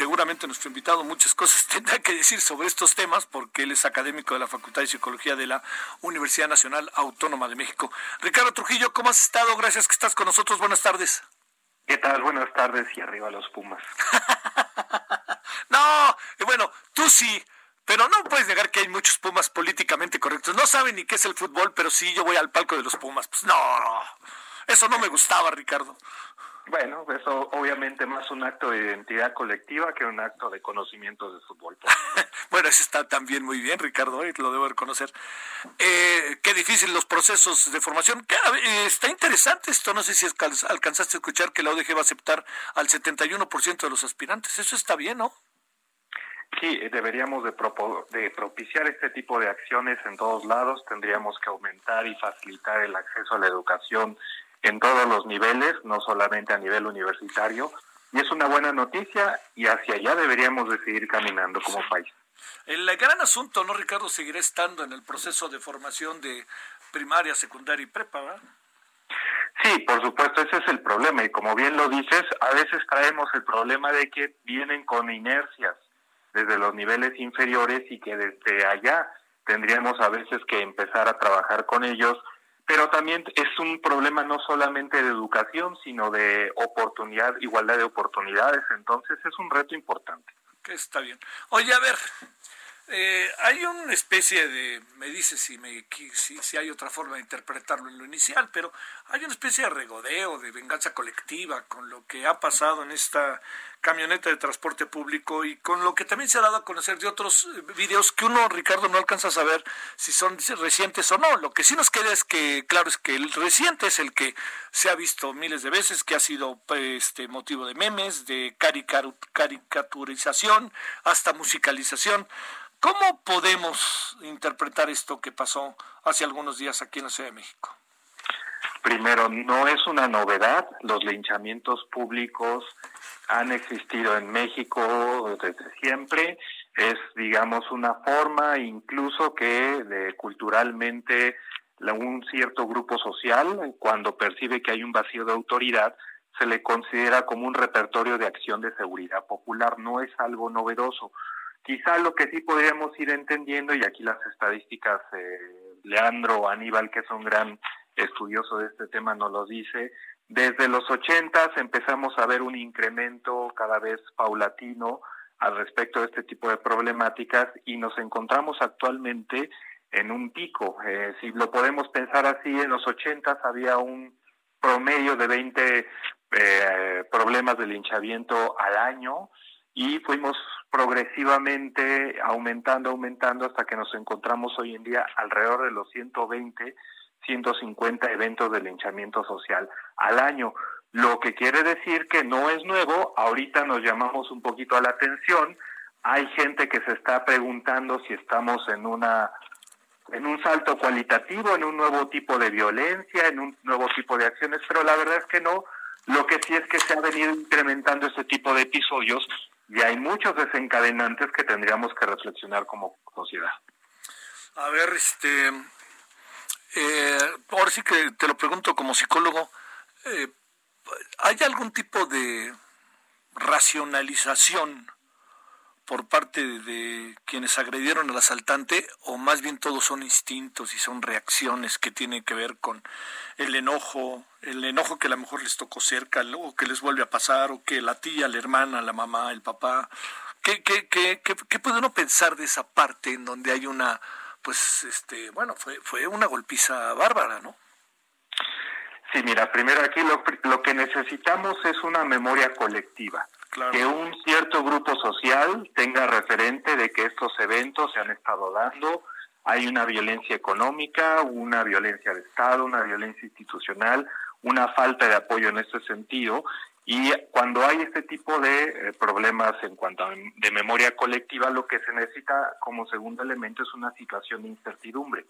Seguramente nuestro invitado muchas cosas tendrá que decir sobre estos temas porque él es académico de la Facultad de Psicología de la Universidad Nacional Autónoma de México. Ricardo Trujillo, ¿cómo has estado? Gracias que estás con nosotros. Buenas tardes. ¿Qué tal? Buenas tardes y arriba los Pumas. no, bueno, tú sí, pero no puedes negar que hay muchos Pumas políticamente correctos. No saben ni qué es el fútbol, pero sí yo voy al palco de los Pumas. Pues no, eso no me gustaba, Ricardo. Bueno, eso obviamente más un acto de identidad colectiva que un acto de conocimiento del fútbol. bueno, eso está también muy bien, Ricardo, y lo debo reconocer. Eh, qué difícil los procesos de formación. Eh, está interesante esto, no sé si alcanzaste a escuchar que la ODG va a aceptar al 71% de los aspirantes. Eso está bien, ¿no? Sí, deberíamos de, de propiciar este tipo de acciones en todos lados. Tendríamos que aumentar y facilitar el acceso a la educación en todos los niveles, no solamente a nivel universitario, y es una buena noticia y hacia allá deberíamos de seguir caminando como país. El gran asunto, ¿no, Ricardo? Seguirá estando en el proceso de formación de primaria, secundaria y prepa, ¿verdad? Sí, por supuesto, ese es el problema. Y como bien lo dices, a veces traemos el problema de que vienen con inercias desde los niveles inferiores y que desde allá tendríamos a veces que empezar a trabajar con ellos pero también es un problema no solamente de educación, sino de oportunidad, igualdad de oportunidades. Entonces es un reto importante. Está bien. Oye, a ver, eh, hay una especie de, me dices si, me, si, si, hay otra forma de interpretarlo en lo inicial, pero hay una especie de regodeo, de venganza colectiva con lo que ha pasado en esta camioneta de transporte público y con lo que también se ha dado a conocer de otros eh, videos que uno, Ricardo, no alcanza a saber si son recientes o no. Lo que sí nos queda es que, claro, es que el reciente es el que se ha visto miles de veces, que ha sido este motivo de memes, de caricaturización, hasta musicalización. ¿Cómo podemos interpretar esto que pasó hace algunos días aquí en la Ciudad de México? Primero, no es una novedad, los linchamientos públicos han existido en México desde siempre, es digamos una forma incluso que de, culturalmente un cierto grupo social, cuando percibe que hay un vacío de autoridad, se le considera como un repertorio de acción de seguridad popular, no es algo novedoso. Quizá lo que sí podríamos ir entendiendo, y aquí las estadísticas, eh, Leandro Aníbal, que es un gran estudioso de este tema, nos lo dice, desde los ochentas empezamos a ver un incremento cada vez paulatino al respecto de este tipo de problemáticas y nos encontramos actualmente en un pico. Eh, si lo podemos pensar así, en los ochentas había un promedio de 20 eh, problemas de linchamiento al año y fuimos progresivamente aumentando, aumentando hasta que nos encontramos hoy en día alrededor de los 120, 150 eventos de linchamiento social al año. Lo que quiere decir que no es nuevo, ahorita nos llamamos un poquito a la atención, hay gente que se está preguntando si estamos en una en un salto cualitativo, en un nuevo tipo de violencia, en un nuevo tipo de acciones, pero la verdad es que no. Lo que sí es que se ha venido incrementando este tipo de episodios y hay muchos desencadenantes que tendríamos que reflexionar como sociedad. A ver, este, eh, ahora sí que te lo pregunto como psicólogo, eh, ¿hay algún tipo de racionalización por parte de quienes agredieron al asaltante o más bien todos son instintos y son reacciones que tienen que ver con el enojo, el enojo que a lo mejor les tocó cerca o que les vuelve a pasar o que la tía, la hermana, la mamá, el papá, ¿qué, qué, qué, qué, qué puede uno pensar de esa parte en donde hay una, pues, este, bueno, fue, fue una golpiza bárbara, ¿no? Sí, mira, primero aquí lo, lo que necesitamos es una memoria colectiva que un cierto grupo social tenga referente de que estos eventos se han estado dando, hay una violencia económica, una violencia de Estado, una violencia institucional, una falta de apoyo en este sentido, Y cuando hay este tipo de eh, problemas en cuanto a de memoria colectiva, lo que se necesita como segundo elemento es una situación de incertidumbre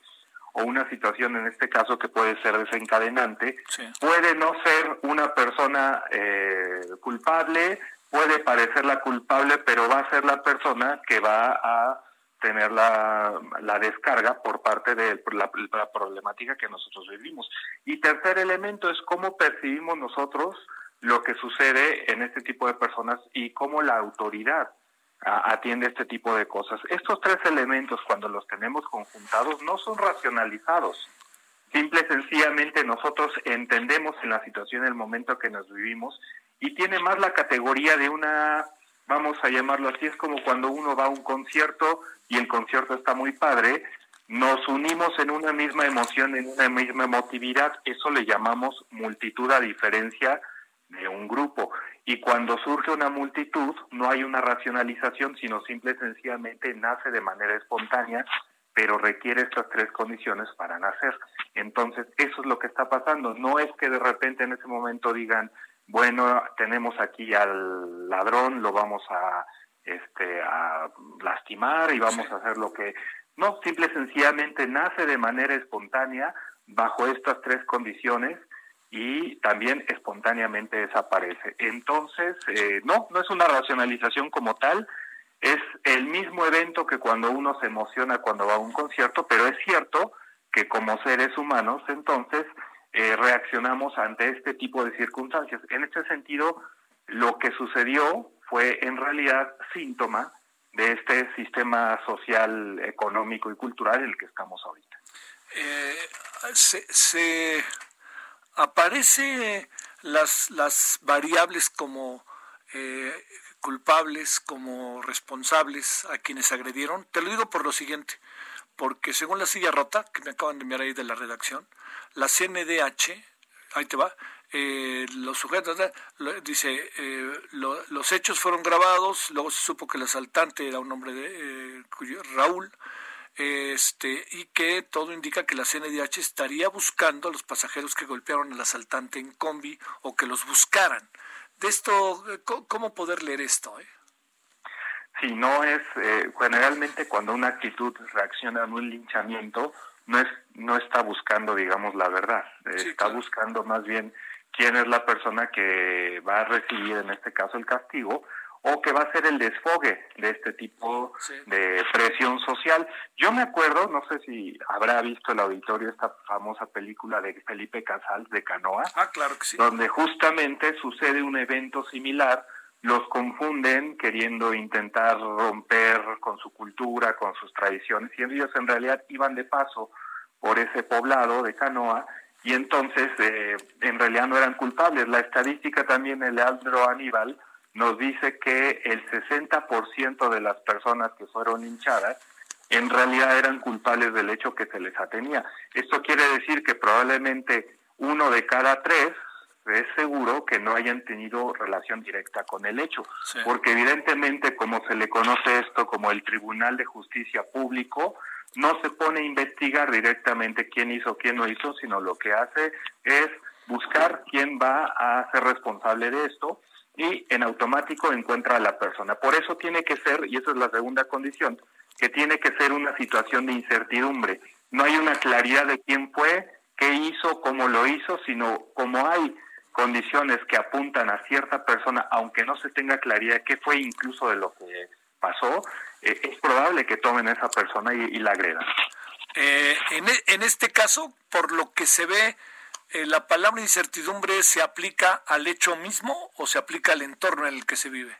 o una situación en este caso que puede ser desencadenante. Puede no ser una persona eh, culpable, puede parecer la culpable, pero va a ser la persona que va a tener la, la descarga por parte de la, problemática que nosotros vivimos. Y tercer elemento es cómo percibimos nosotros lo que sucede en este tipo de personas y cómo la autoridad atiende este tipo de cosas. Estos tres elementos, cuando los tenemos conjuntados, no son racionalizados. Simple y sencillamente nosotros entendemos en la situación, en el momento que nos vivimos, y tiene más la categoría de una, vamos a llamarlo así, es como cuando uno va a un concierto y el concierto está muy padre, nos unimos en una misma emoción, en una misma emotividad, eso le llamamos multitud a diferencia de un grupo. Y cuando surge una multitud, no hay una racionalización, sino simple y sencillamente nace de manera espontánea, pero requiere estas tres condiciones para nacer. Entonces, eso es lo que está pasando. No es que de repente en ese momento digan, bueno, tenemos aquí al ladrón, lo vamos a, este, a lastimar y vamos a hacer lo que... No, simple y sencillamente nace de manera espontánea bajo estas tres condiciones y también espontáneamente desaparece. Entonces, eh, no, no es una racionalización como tal, es el mismo evento que cuando uno se emociona cuando va a un concierto, pero es cierto que como seres humanos, entonces, eh, reaccionamos ante este tipo de circunstancias. En este sentido, lo que sucedió fue en realidad síntoma de este sistema social, económico y cultural en el que estamos ahorita. Eh, se, se aparece las, las variables como eh, culpables, como responsables a quienes agredieron. Te lo digo por lo siguiente, porque según la silla rota, que me acaban de enviar ahí de la redacción, la CNDH, ahí te va, eh, los sujetos, dice, eh, los hechos fueron grabados, luego se supo que el asaltante era un hombre de Raúl, este, y que todo indica que la CNDH estaría buscando a los pasajeros que golpearon al asaltante en combi o que los buscaran. De esto, ¿cómo poder leer esto? Eh? Sí, no es, eh, generalmente cuando una actitud reacciona a un linchamiento, no, es, no está buscando, digamos, la verdad, está buscando más bien quién es la persona que va a recibir, en este caso, el castigo, o que va a ser el desfogue de este tipo de presión social. Yo me acuerdo, no sé si habrá visto el auditorio esta famosa película de Felipe Casals de Canoa, ah, claro que sí. donde justamente sucede un evento similar, los confunden queriendo intentar romper con su cultura, con sus tradiciones, y ellos en realidad iban de paso por ese poblado de Canoa, y entonces eh, en realidad no eran culpables. La estadística también, el Leandro Aníbal, nos dice que el 60% de las personas que fueron hinchadas en realidad eran culpables del hecho que se les atenía. Esto quiere decir que probablemente uno de cada tres es seguro que no hayan tenido relación directa con el hecho, porque evidentemente como se le conoce esto como el Tribunal de Justicia Público, no se pone a investigar directamente quién hizo, quién no hizo, sino lo que hace es buscar quién va a ser responsable de esto y en automático encuentra a la persona. Por eso tiene que ser, y esa es la segunda condición, que tiene que ser una situación de incertidumbre. No hay una claridad de quién fue, qué hizo, cómo lo hizo, sino como hay condiciones que apuntan a cierta persona, aunque no se tenga claridad qué fue incluso de lo que pasó, eh, es probable que tomen a esa persona y, la agredan. Eh, en, e, en este caso, por lo que se ve, eh, ¿la palabra incertidumbre se aplica al hecho mismo o se aplica al entorno en el que se vive?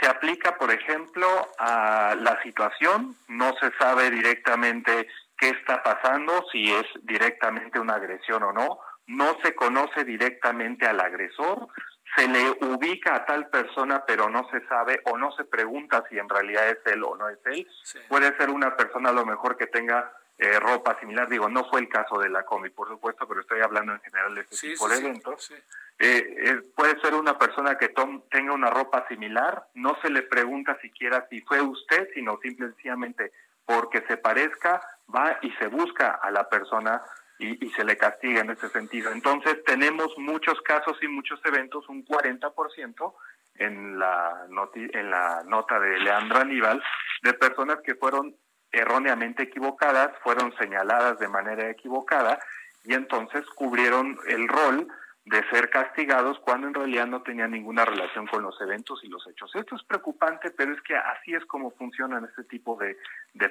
Se aplica, por ejemplo, a la situación, no se sabe directamente qué está pasando, si es directamente una agresión o no, no se conoce directamente al agresor, se le ubica a tal persona pero no se sabe o no se pregunta si en realidad es él o no es él. Puede ser una persona a lo mejor que tenga eh, ropa similar. Digo, no fue el caso de la COMI, por supuesto, pero estoy hablando en general de este tipo de eventos. Eh, eh, puede ser una persona que tenga una ropa similar, no se le pregunta siquiera si fue usted, sino simplemente porque se parezca, va y se busca a la persona y, se le castiga en ese sentido. Entonces tenemos muchos casos y muchos eventos, un 40% en la, en la nota de Leandro Aníbal, de personas que fueron erróneamente equivocadas, fueron señaladas de manera equivocada y entonces cubrieron el rol de ser castigados cuando en realidad no tenían ninguna relación con los eventos y los hechos. Esto es preocupante, pero es que así es como funcionan este tipo de,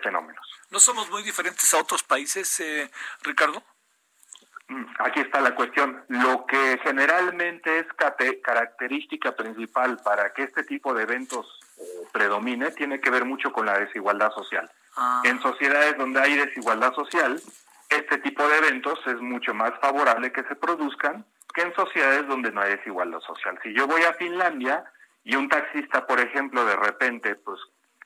fenómenos. ¿No somos muy diferentes a otros países, eh, Ricardo? Mm, aquí está la cuestión. Lo que generalmente es característica principal para que este tipo de eventos eh, predomine tiene que ver mucho con la desigualdad social. Ah. En sociedades donde hay desigualdad social, este tipo de eventos es mucho más favorable que se produzcan que en sociedades donde no hay desigualdad social. Si yo voy a Finlandia y un taxista, por ejemplo, de repente, pues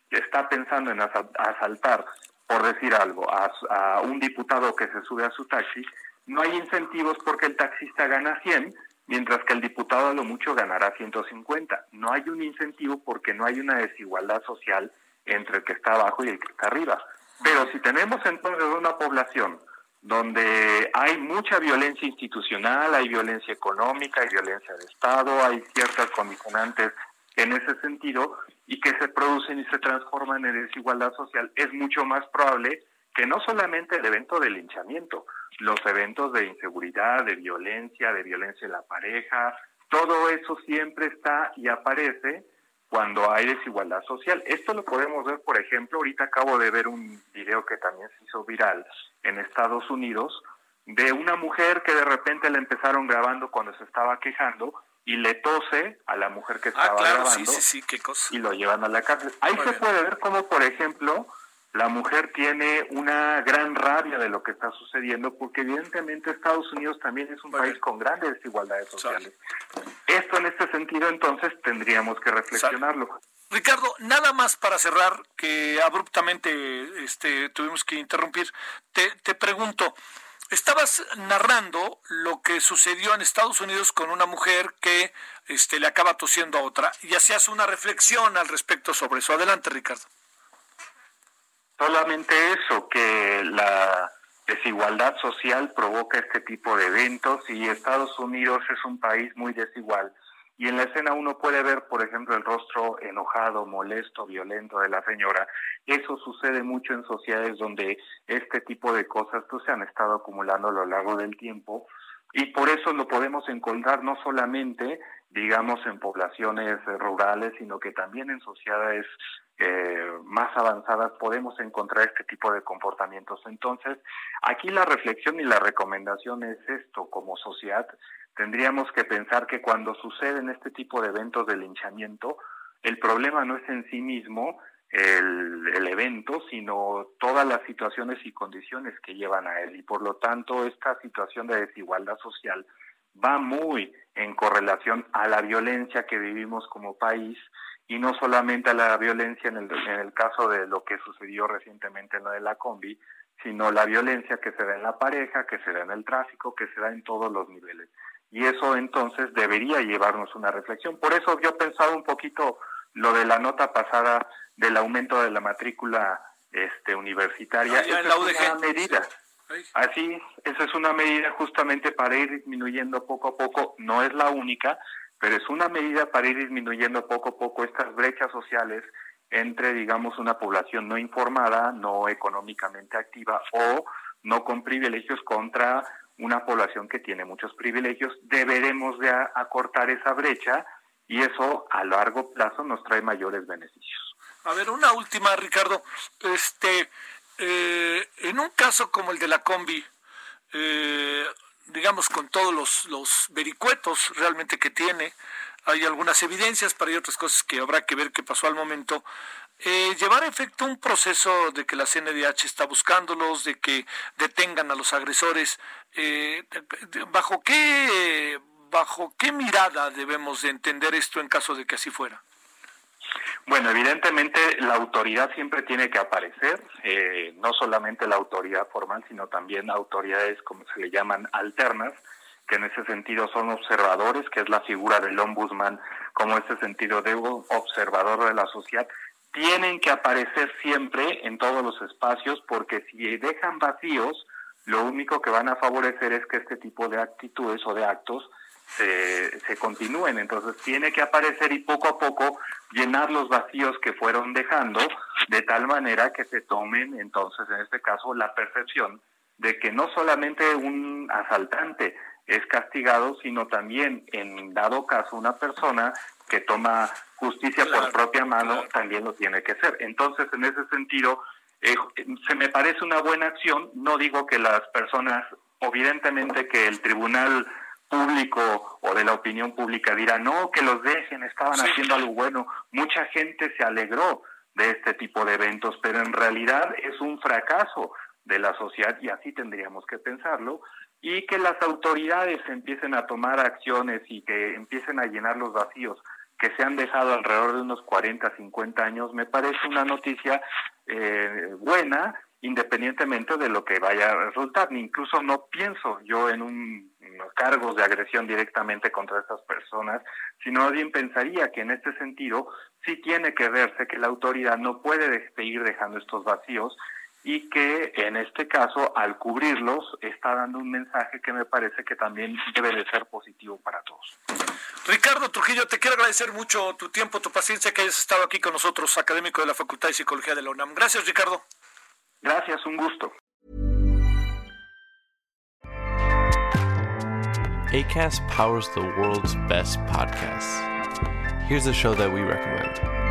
está pensando en asaltar, por decir algo, a, un diputado que se sube a su taxi, no hay incentivos porque el taxista gana 100, mientras que el diputado a lo mucho ganará 150. No hay un incentivo porque no hay una desigualdad social entre el que está abajo y el que está arriba. Pero si tenemos entonces una población donde hay mucha violencia institucional, hay violencia económica, hay violencia de Estado, hay ciertas condicionantes en ese sentido y que se producen y se transforman en desigualdad social, es mucho más probable que no solamente el evento de linchamiento, los eventos de inseguridad, de violencia, de violencia en la pareja, todo eso siempre está y aparece cuando hay desigualdad social. Esto lo podemos ver, por ejemplo, ahorita acabo de ver un video que también se hizo viral en Estados Unidos de una mujer que de repente le empezaron grabando cuando se estaba quejando y le tose a la mujer que ah, estaba grabando y lo llevan a la cárcel. Ahí se puede ver cómo, por ejemplo, la mujer tiene una gran rabia de lo que está sucediendo porque evidentemente Estados Unidos también es un país con grandes desigualdades sociales. Esto en este sentido entonces tendríamos que reflexionarlo. Ricardo, nada más para cerrar, que abruptamente este, tuvimos que interrumpir, te, te pregunto, estabas narrando lo que sucedió en Estados Unidos con una mujer que este, le acaba tosiendo a otra y hacías una reflexión al respecto sobre eso. Adelante, Ricardo. Solamente eso, que la desigualdad social provoca este tipo de eventos y Estados Unidos es un país muy desigual. Y en la escena uno puede ver, por ejemplo, el rostro enojado, molesto, violento de la señora. Eso sucede mucho en sociedades donde este tipo de cosas pues, se han estado acumulando a lo largo del tiempo. Y por eso lo podemos encontrar no solamente, digamos, en poblaciones rurales, sino que también en sociedades eh, más avanzadas podemos encontrar este tipo de comportamientos. Entonces, aquí la reflexión y la recomendación es esto, como sociedad tendríamos que pensar que cuando suceden este tipo de eventos de linchamiento, el problema no es en sí mismo el, el, evento, sino todas las situaciones y condiciones que llevan a él. Y por lo tanto, esta situación de desigualdad social va muy en correlación a la violencia que vivimos como país y no solamente a la violencia en el, en el caso de lo que sucedió recientemente en lo de la combi, sino la violencia que se da en la pareja, que se da en el tráfico, que se da en todos los niveles y eso entonces debería llevarnos una reflexión. Por eso yo pensaba un poquito lo de la nota pasada del aumento de la matrícula este universitaria. Ah, es una medida. Así, esa es una medida justamente para ir disminuyendo poco a poco, no es la única, pero es una medida para ir disminuyendo poco a poco estas brechas sociales entre, digamos, una población no informada, no económicamente activa o no con privilegios contra una población que tiene muchos privilegios, deberemos de acortar esa brecha y eso a largo plazo nos trae mayores beneficios. A ver, una última, Ricardo. Este, eh, en un caso como el de la combi, eh, digamos con todos los, los vericuetos realmente que tiene, hay algunas evidencias, pero hay otras cosas que habrá que ver qué pasó al momento. Eh, llevar a efecto un proceso de que la CNDH está buscándolos, de que detengan a los agresores, eh, ¿bajo qué bajo qué mirada debemos de entender esto en caso de que así fuera? Bueno, evidentemente la autoridad siempre tiene que aparecer, eh, no solamente la autoridad formal, sino también autoridades, como se le llaman, alternas, que en ese sentido son observadores, que es la figura del ombudsman, como ese sentido de observador de la sociedad, tienen que aparecer siempre en todos los espacios porque si dejan vacíos lo único que van a favorecer es que este tipo de actitudes o de actos se, se continúen. Entonces tiene que aparecer y poco a poco llenar los vacíos que fueron dejando de tal manera que se tomen entonces en este caso la percepción de que no solamente un asaltante es castigado, sino también en dado caso una persona que toma justicia por propia mano también lo tiene que ser. Entonces, en ese sentido, eh, se me parece una buena acción. No digo que las personas, evidentemente que el tribunal público o de la opinión pública dirá, no, que los dejen, estaban haciendo algo bueno. Mucha gente se alegró de este tipo de eventos, pero en realidad es un fracaso de la sociedad y así tendríamos que pensarlo y que las autoridades empiecen a tomar acciones y que empiecen a llenar los vacíos que se han dejado alrededor de unos 40, 50 años, me parece una noticia eh, buena, independientemente de lo que vaya a resultar. Incluso no pienso yo en un cargos de agresión directamente contra estas personas, sino bien pensaría que en este sentido sí tiene que verse que la autoridad no puede seguir dejando estos vacíos y que en este caso al cubrirlos está dando un mensaje que me parece que también debe de ser positivo para todos. Ricardo Trujillo, te quiero agradecer mucho tu tiempo, tu paciencia que hayas estado aquí con nosotros, académico de la Facultad de Psicología de la UNAM. Gracias, Ricardo. Gracias, un gusto. ACAST powers the world's best podcasts. Here's a show that we recommend.